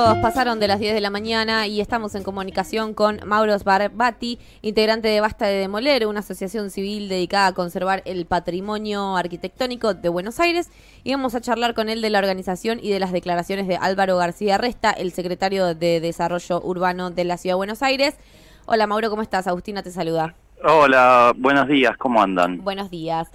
minutos pasaron de las 10 de la mañana y estamos en comunicación con Mauros Barbati, integrante de Basta de Demoler, una asociación civil dedicada a conservar el patrimonio arquitectónico de Buenos Aires. Y vamos a charlar con él de la organización y de las declaraciones de Álvaro García Resta, el secretario de Desarrollo Urbano de la Ciudad de Buenos Aires. Hola Mauro, ¿cómo estás? Agustina te saluda. Hola, buenos días, ¿cómo andan? Buenos días.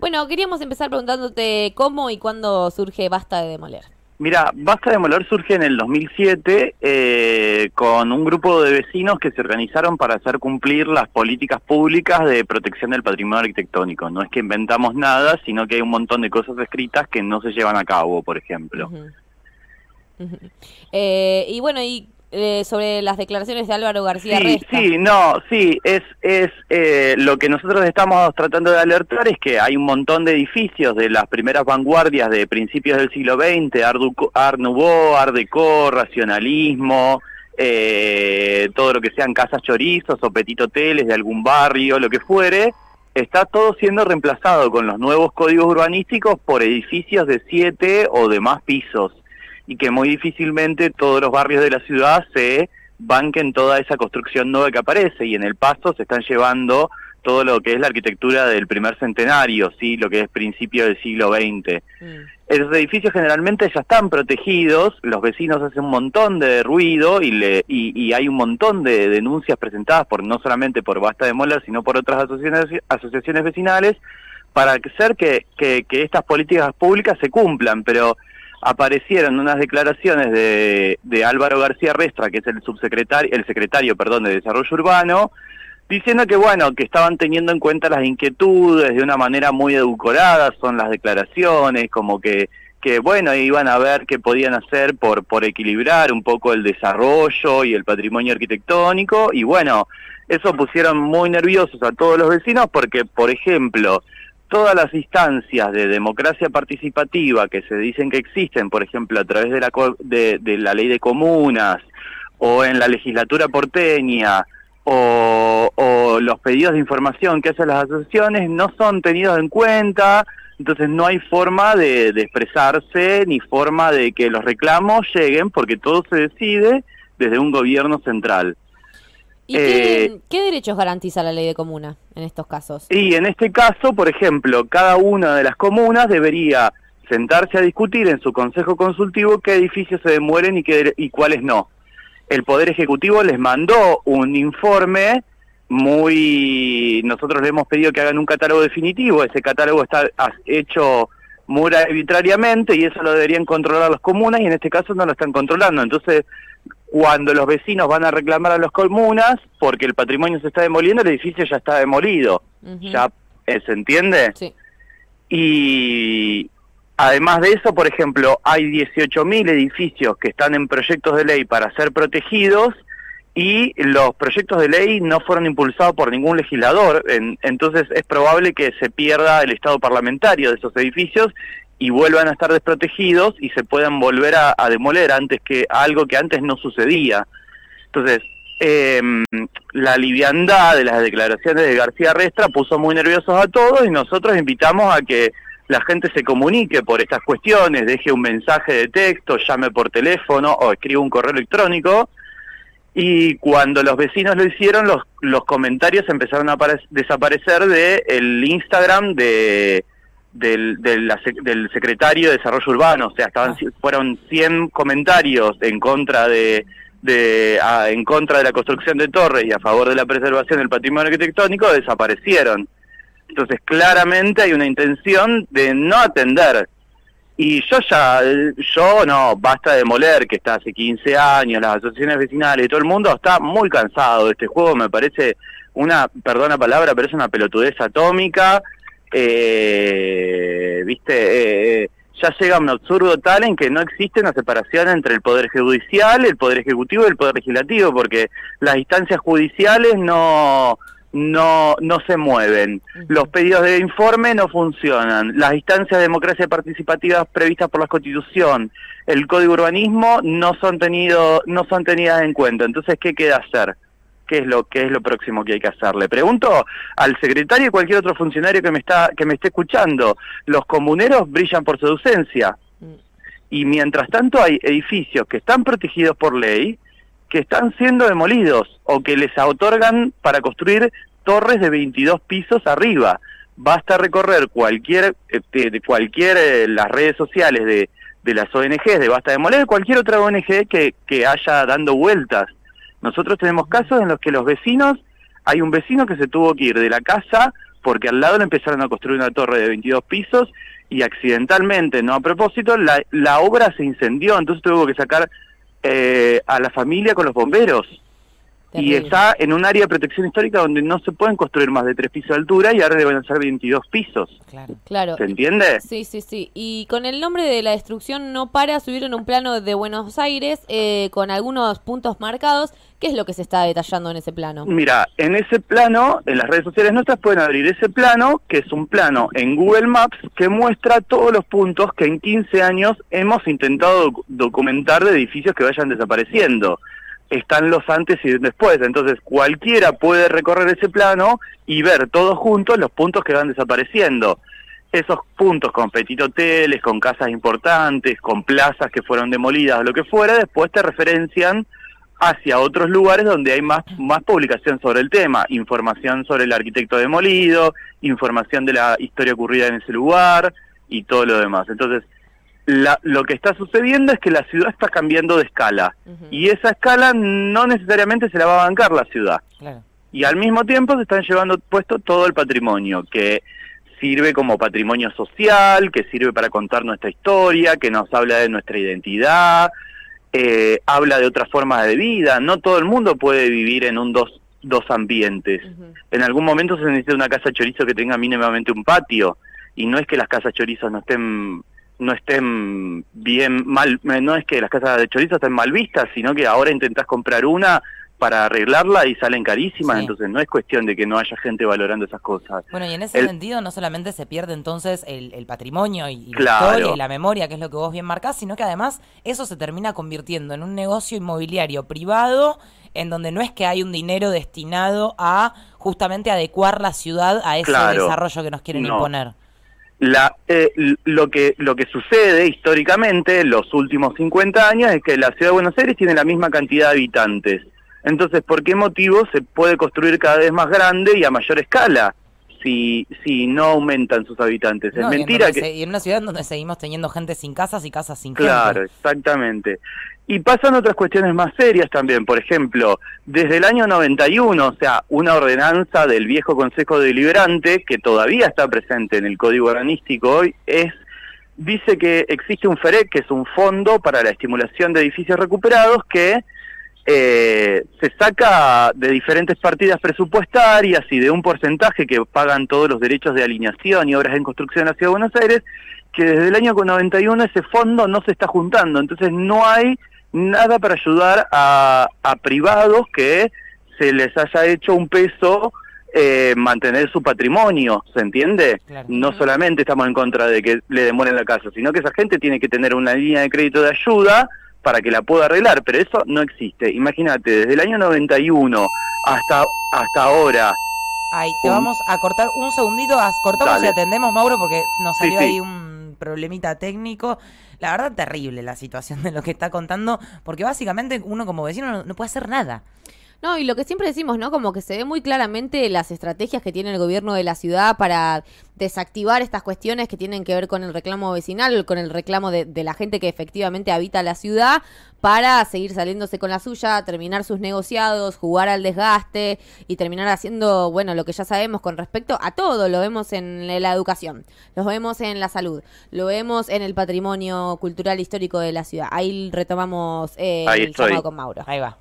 Bueno, queríamos empezar preguntándote cómo y cuándo surge Basta de Demoler. Mira, Basta de Demoler surge en el 2007 eh, con un grupo de vecinos que se organizaron para hacer cumplir las políticas públicas de protección del patrimonio arquitectónico. No es que inventamos nada, sino que hay un montón de cosas escritas que no se llevan a cabo, por ejemplo. Eh, y bueno, ¿y eh, sobre las declaraciones de Álvaro García sí, Sí, no, sí, es, es eh, lo que nosotros estamos tratando de alertar es que hay un montón de edificios de las primeras vanguardias de principios del siglo XX, Art, Nouveau, Art Deco, racionalismo, eh, todo lo que sean casas chorizos o petit hoteles de algún barrio, lo que fuere, está todo siendo reemplazado con los nuevos códigos urbanísticos por edificios de siete o de más pisos y que muy difícilmente todos los barrios de la ciudad se banquen toda esa construcción nueva que aparece y en el pasto se están llevando todo lo que es la arquitectura del primer centenario, sí, lo que es principio del siglo XX. Mm. Esos edificios generalmente ya están protegidos, los vecinos hacen un montón de ruido y, le, y, hay un montón de denuncias presentadas por no solamente por Basta de Mola, sino por otras asociaciones, asociaciones vecinales para hacer que, que, que estas políticas públicas se cumplan, pero aparecieron unas declaraciones de, de Álvaro García Restra, que es el subsecretario, el secretario, perdón, de Desarrollo Urbano, diciendo que bueno, que estaban teniendo en cuenta las inquietudes de una manera muy edulcorada, son las declaraciones, como que que bueno, iban a ver qué podían hacer por por equilibrar un poco el desarrollo y el patrimonio arquitectónico y bueno, eso pusieron muy nerviosos a todos los vecinos porque por ejemplo, todas las instancias de democracia participativa que se dicen que existen, por ejemplo, a través de la, de, la ley de comunas o en la legislatura porteña o, los pedidos de información que hacen las asociaciones no son tenidos en cuenta, entonces no hay forma de, expresarse ni forma de que los reclamos lleguen porque todo se decide desde un gobierno central. ¿Y qué, eh, qué, derechos garantiza la ley de comuna en estos casos? Y en este caso, por ejemplo, cada una de las comunas debería sentarse a discutir en su consejo consultivo qué edificios se demuelen y, qué, y cuáles no. El Poder Ejecutivo les mandó un informe muy... Nosotros le hemos pedido que hagan un catálogo definitivo, ese catálogo está hecho muy arbitrariamente y eso lo deberían controlar las comunas y en este caso no lo están controlando. Entonces, cuando los vecinos van a reclamar a las comunas porque el patrimonio se está demoliendo, el edificio ya está demolido. ¿Ya eh, se entiende? Sí. Y además de eso, por ejemplo, hay 18.000 edificios que están en proyectos de ley para ser protegidos y los proyectos de ley no fueron impulsados por ningún legislador, entonces es probable que se pierda el estado parlamentario de esos edificios y vuelvan a estar desprotegidos y se puedan volver a, demoler antes que algo que antes no sucedía. Entonces, em, la liviandad de las declaraciones de García Restra puso muy nerviosos a todos y nosotros invitamos a que la gente se comunique por estas cuestiones, deje un mensaje de texto, llame por teléfono o escriba un correo electrónico. Y cuando los vecinos lo hicieron, los, los comentarios empezaron a desaparecer del el Instagram de, del, del, secretario de Desarrollo Urbano, o sea, estaban ah. fueron 100 comentarios en contra de, de en contra de la construcción de torres y a favor de la preservación del patrimonio arquitectónico desaparecieron. Entonces, claramente hay una intención de no atender. Y yo ya, yo no, basta de demoler, que está hace 15 años, las asociaciones vecinales y todo el mundo está muy cansado de este juego, me parece una, perdona palabra, pero es una pelotudez atómica, eh, viste, eh, eh, ya llega a un absurdo tal en que no existe una separación entre el Poder Judicial, el Poder Ejecutivo y el Poder Legislativo, porque las instancias judiciales no, no, no se mueven, los pedidos de informe no funcionan, las instancias de democracia participativa previstas por la Constitución, el Código Urbanismo no son, tenido, no son tenidas en cuenta. Entonces, ¿qué queda hacer? Qué es lo qué es lo próximo que hay que hacer. Le pregunto al secretario y cualquier otro funcionario que me está que me esté escuchando, los comuneros brillan por su ausencia. Mm. Y mientras tanto hay edificios que están protegidos por ley, que están siendo demolidos o que les otorgan para construir torres de 22 pisos arriba. Basta recorrer cualquier, de cualquier eh, las redes sociales de, de las ONGs, de Basta Demoler, cualquier otra ONG que, que haya dando vueltas. Nosotros tenemos casos en los que los vecinos, hay un vecino que se tuvo que ir de la casa porque al lado le empezaron a construir una torre de 22 pisos y accidentalmente, no a propósito, la, la obra se incendió, entonces tuvo que sacar eh, a la familia con los bomberos. Y está en un área de protección histórica donde no se pueden construir más de tres pisos de altura y ahora deben ser 22 pisos. Claro. claro. ¿Se entiende? Sí, sí, sí. Y con el nombre de la destrucción no para, subir en un plano de Buenos Aires eh, con algunos puntos marcados. ¿Qué es lo que se está detallando en ese plano? Mira, en ese plano, en las redes sociales nuestras pueden abrir ese plano, que es un plano en Google Maps que muestra todos los puntos que en 15 años hemos intentado documentar de edificios que vayan desapareciendo están los antes y después. Entonces cualquiera puede recorrer ese plano y ver todos juntos los puntos que van desapareciendo. Esos puntos con petit hoteles, con casas importantes, con plazas que fueron demolidas lo que fuera, después te referencian hacia otros lugares donde hay más, más publicación sobre el tema, información sobre el arquitecto demolido, información de la historia ocurrida en ese lugar y todo lo demás. Entonces, lo que está sucediendo es que la ciudad está cambiando de escala y esa escala no necesariamente se la va a bancar la ciudad. Y al mismo tiempo se están llevando puesto todo el patrimonio que sirve como patrimonio social, que sirve para contar nuestra historia, que nos habla de nuestra identidad, eh, habla de otras formas de vida. No todo el mundo puede vivir en un dos, dos ambientes. En algún momento se necesita una casa chorizo que tenga mínimamente un patio y no es que las casas chorizos no estén no estén bien mal, no es que las casas de chorizo estén mal vistas, sino que ahora intentás comprar una para arreglarla y salen carísimas, entonces no es cuestión de que no haya gente valorando esas cosas. Bueno, y en ese sentido no solamente se pierde entonces el, patrimonio y, la historia y la memoria, que es lo que vos bien marcás, sino que además eso se termina convirtiendo en un negocio inmobiliario privado en donde no es que hay un dinero destinado a justamente adecuar la ciudad a ese desarrollo que nos quieren imponer. La, eh, lo, que, lo que sucede históricamente en los últimos 50 años es que la ciudad de Buenos Aires tiene la misma cantidad de habitantes. Entonces, ¿por qué motivo se puede construir cada vez más grande y a mayor escala? Si, si no aumentan sus habitantes. es mentira que... y en una ciudad donde seguimos teniendo gente sin casas y casas sin claro, gente. Claro, exactamente. Y pasan otras cuestiones más serias también, por ejemplo, desde el año 91, o sea, una ordenanza del viejo Consejo Deliberante, que todavía está presente en el Código Urbanístico hoy, es dice que existe un FEREC, que es un fondo para la estimulación de edificios recuperados, que eh, se saca de diferentes partidas presupuestarias y de un porcentaje que pagan todos los derechos de alineación y obras en construcción hacia Buenos Aires, que desde el año 91 ese fondo no se está juntando, entonces no hay nada para ayudar a, a privados que se les haya hecho un peso eh, mantener su patrimonio, ¿se entiende? No solamente estamos en contra de que le demoren la casa, sino que esa gente tiene que tener una línea de crédito de ayuda para que la pueda arreglar, pero eso no existe. Imagínate, desde el año 91 hasta, hasta ahora. Ahí, te vamos a cortar un segundito, cortamos y atendemos, Mauro, porque nos salió ahí un problemita técnico la verdad terrible la situación de lo que está contando, porque básicamente uno como vecino no, puede hacer nada. No, y lo que siempre decimos, ¿no? Como que se ve muy claramente las estrategias que tiene el gobierno de la ciudad para desactivar estas cuestiones que tienen que ver con el reclamo vecinal, con el reclamo de, la gente que efectivamente habita la ciudad, para seguir saliéndose con la suya, terminar sus negociados, jugar al desgaste y terminar haciendo, bueno, lo que ya sabemos con respecto a todo. Lo vemos en la educación, lo vemos en la salud, lo vemos en el patrimonio cultural histórico de la ciudad. Ahí retomamos eh, el llamado con Mauro. Ahí va.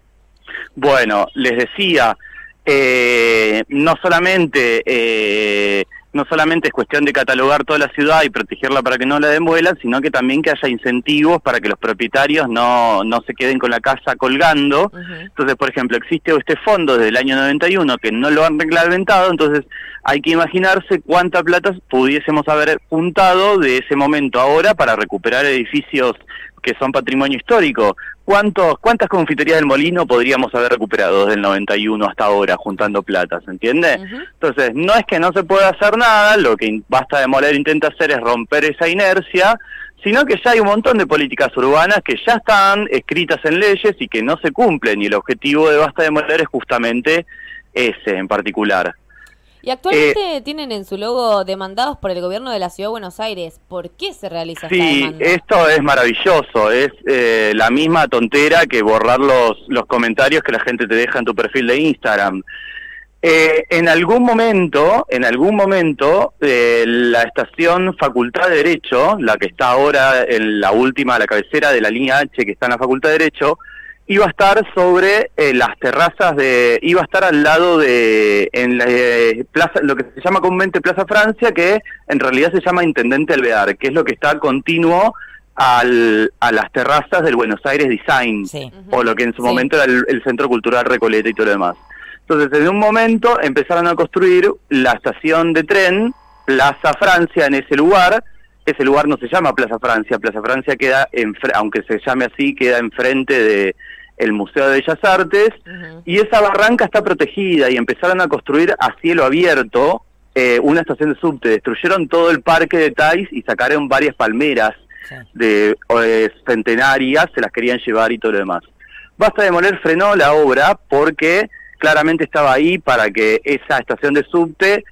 Bueno, les decía, eh, no solamente eh, no solamente es cuestión de catalogar toda la ciudad y protegerla para que no la demuelan, sino que también que haya incentivos para que los propietarios no, no se queden con la casa colgando. Entonces, por ejemplo, existe este fondo desde el año 91 que no lo han reglamentado, entonces hay que imaginarse cuánta plata pudiésemos haber juntado de ese momento ahora para recuperar edificios que son patrimonio histórico. ¿Cuántos, ¿Cuántas confiterías del Molino podríamos haber recuperado desde el 91 hasta ahora juntando plata, ¿se entiende? Entonces, no es que no se pueda hacer nada, lo que Basta Demoler intenta hacer es romper esa inercia, sino que ya hay un montón de políticas urbanas que ya están escritas en leyes y que no se cumplen, y el objetivo de Basta Demoler es justamente ese en particular. Y actualmente eh, tienen en su logo demandados por el gobierno de la Ciudad de Buenos Aires. ¿Por qué se realiza sí, esta esto es maravilloso. Es eh, la misma tontera que borrar los, los comentarios que la gente te deja en tu perfil de Instagram. Eh, en algún momento, en algún momento, la estación Facultad de Derecho, la que está ahora en la última, la cabecera de la línea H que está en la Facultad de Derecho, iba a estar sobre eh, las terrazas de, iba a estar al lado de, en la eh, plaza, lo que se llama comúnmente Plaza Francia, que en realidad se llama Intendente Alvear, que es lo que está continuo al, a las terrazas del Buenos Aires Design, o lo que en su momento era el, Centro Cultural Recoleta y todo lo demás. Entonces, en un momento empezaron a construir la estación de tren Plaza Francia en ese lugar, ese lugar no se llama Plaza Francia, Plaza Francia queda, en, aunque se llame así, queda enfrente de el Museo de Bellas Artes, y esa barranca está protegida y empezaron a construir a cielo abierto eh, una estación de subte. Destruyeron todo el parque de Tais y sacaron varias palmeras de eh, centenarias, se las querían llevar y todo lo demás. Basta Demoler frenó la obra porque claramente estaba ahí para que esa estación de subte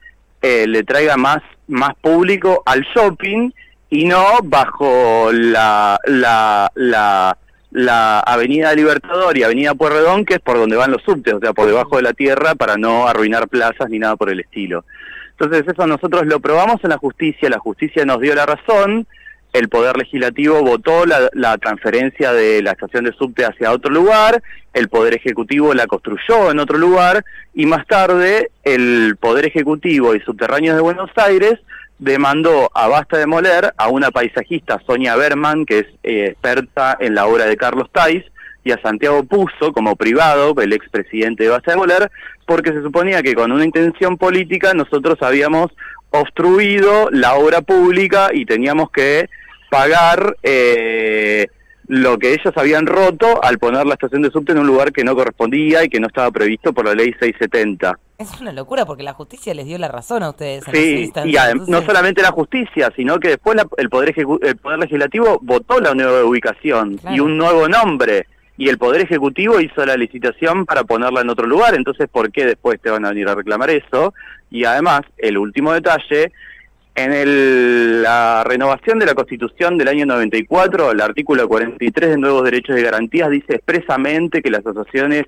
eh, le traiga más, más público al shopping y no bajo la, la, la la Avenida Libertador y Avenida Puerredón, que es por donde van los subtes, o sea, por debajo de la tierra para no arruinar plazas ni nada por el estilo. Entonces eso nosotros lo probamos en la justicia, la justicia nos dio la razón, el Poder Legislativo votó la, la, transferencia de la estación de subte hacia otro lugar, el Poder Ejecutivo la construyó en otro lugar y más tarde el Poder Ejecutivo y Subterráneos de Buenos Aires demandó a Basta de Moler a una paisajista, Sonia Berman, que es eh, experta en la obra de Carlos Tais, y a Santiago Puzo como privado, el expresidente de Basta de Moler, porque se suponía que con una intención política nosotros habíamos obstruido la obra pública y teníamos que pagar eh, lo que ellos habían roto al poner la estación de subte en un lugar que no correspondía y que no estaba previsto por la ley 670. Es una locura porque la justicia les dio la razón a ustedes. Sí, y no solamente la justicia, sino que después el, poder el Poder Legislativo votó la nueva ubicación y un nuevo nombre. Y el Poder Ejecutivo hizo la licitación para ponerla en otro lugar. Entonces, ¿por qué después te van a venir a reclamar eso? Y además, el último detalle en el, la renovación de la Constitución del año 94, el artículo 43 de Nuevos Derechos y Garantías dice expresamente que las asociaciones,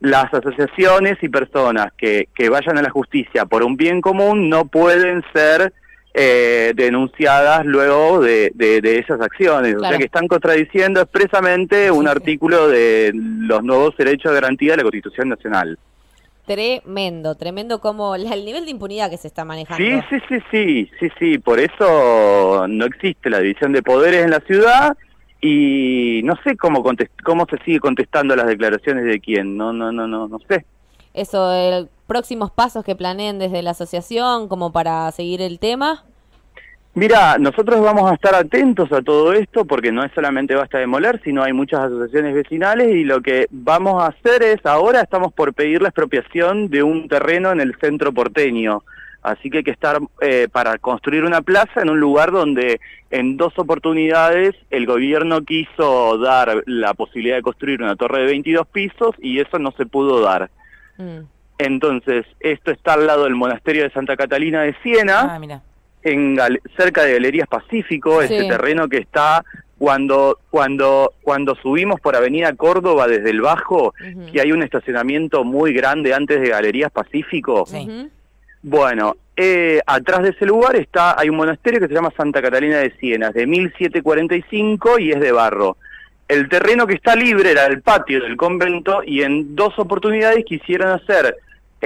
las asociaciones y personas que, que vayan a la justicia por un bien común no pueden ser eh, denunciadas luego de, de, esas acciones. O sea que están contradiciendo expresamente un artículo de los nuevos derechos de garantía de la Constitución Nacional tremendo, tremendo como el nivel de impunidad que se está manejando. Sí, sí, sí, sí, sí, sí, por eso no existe la división de poderes en la ciudad y no sé cómo cómo se sigue contestando las declaraciones de quién, no, no, no, no, no sé. Eso, el, próximos pasos que planeen desde la asociación como para seguir el tema. Mira, nosotros vamos a estar atentos a todo esto porque no es solamente Basta Demoler, sino hay muchas asociaciones vecinales y lo que vamos a hacer es, ahora estamos por pedir la expropiación de un terreno en el centro porteño. Así que hay que estar eh, para construir una plaza en un lugar donde en dos oportunidades el gobierno quiso dar la posibilidad de construir una torre de 22 pisos y eso no se pudo dar. Mm. Entonces, esto está al lado del monasterio de Santa Catalina de Siena. Ah, mira en cerca de Galerías Pacífico, ese terreno que está cuando cuando cuando subimos por Avenida Córdoba desde el Bajo, que hay un estacionamiento muy grande antes de Galerías Pacífico. Bueno, eh, atrás de ese lugar está hay un monasterio que se llama Santa Catalina de Siena, de 1745 y es de barro. El terreno que está libre era el patio del convento y en dos oportunidades quisieron hacer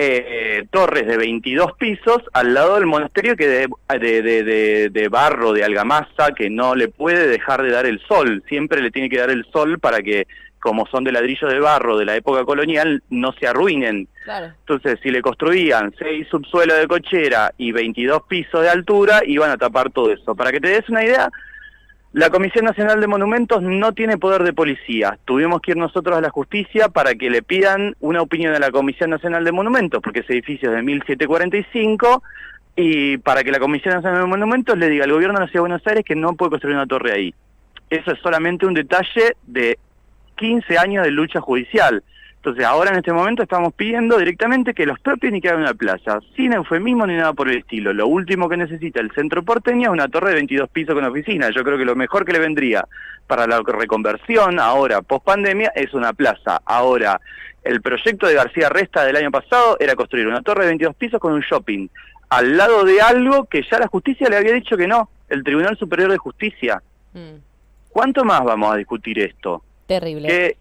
eh, torres de 22 pisos al lado del monasterio que de, de, de, barro, de algamasa, que no le puede dejar de dar el sol, siempre le tiene que dar el sol para que, como son de ladrillo de barro de la época colonial, no se arruinen. Entonces, si le construían 6 subsuelos de cochera y 22 pisos de altura, iban a tapar todo eso. Para que te des una idea, La Comisión Nacional de Monumentos no tiene poder de policía. Tuvimos que ir nosotros a la justicia para que le pidan una opinión a la Comisión Nacional de Monumentos, porque ese edificio es de 1745, y para que la Comisión Nacional de Monumentos le diga al gobierno de la Ciudad de Buenos Aires que no puede construir una torre ahí. Eso es solamente un detalle de 15 años de lucha judicial. Entonces ahora en este momento estamos pidiendo directamente que los propios ni que hagan una plaza, sin eufemismo ni nada por el estilo. Lo último que necesita el centro porteño es una torre de 22 pisos con oficina. Yo creo que lo mejor que le vendría para la reconversión ahora, post pandemia, es una plaza. Ahora, el proyecto de García Resta del año pasado era construir una torre de 22 pisos con un shopping, al lado de algo que ya la justicia le había dicho que no, el Tribunal Superior de Justicia. Mm. ¿Cuánto más vamos a discutir esto? Terrible.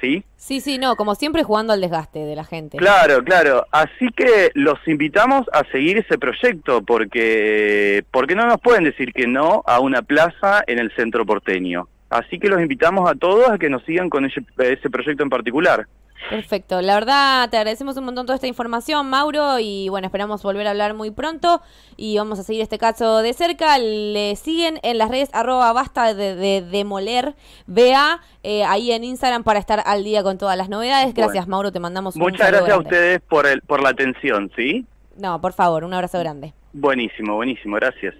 ¿Sí? Sí, sí, no, como siempre jugando al desgaste de la gente. Claro, claro. Así que los invitamos a seguir ese proyecto porque, porque no nos pueden decir que no a una plaza en el centro porteño. Así que los invitamos a todos a que nos sigan con ese, ese proyecto en particular. Perfecto, la verdad te agradecemos un montón toda esta información, Mauro, y bueno, esperamos volver a hablar muy pronto y vamos a seguir este caso de cerca. Le siguen en las redes arroba basta de, demoler, vea eh, ahí en Instagram para estar al día con todas las novedades. Gracias, Mauro, te mandamos un Muchas gracias a ustedes por, el, por la atención, ¿sí? No, por favor, un abrazo grande. Buenísimo, buenísimo, gracias.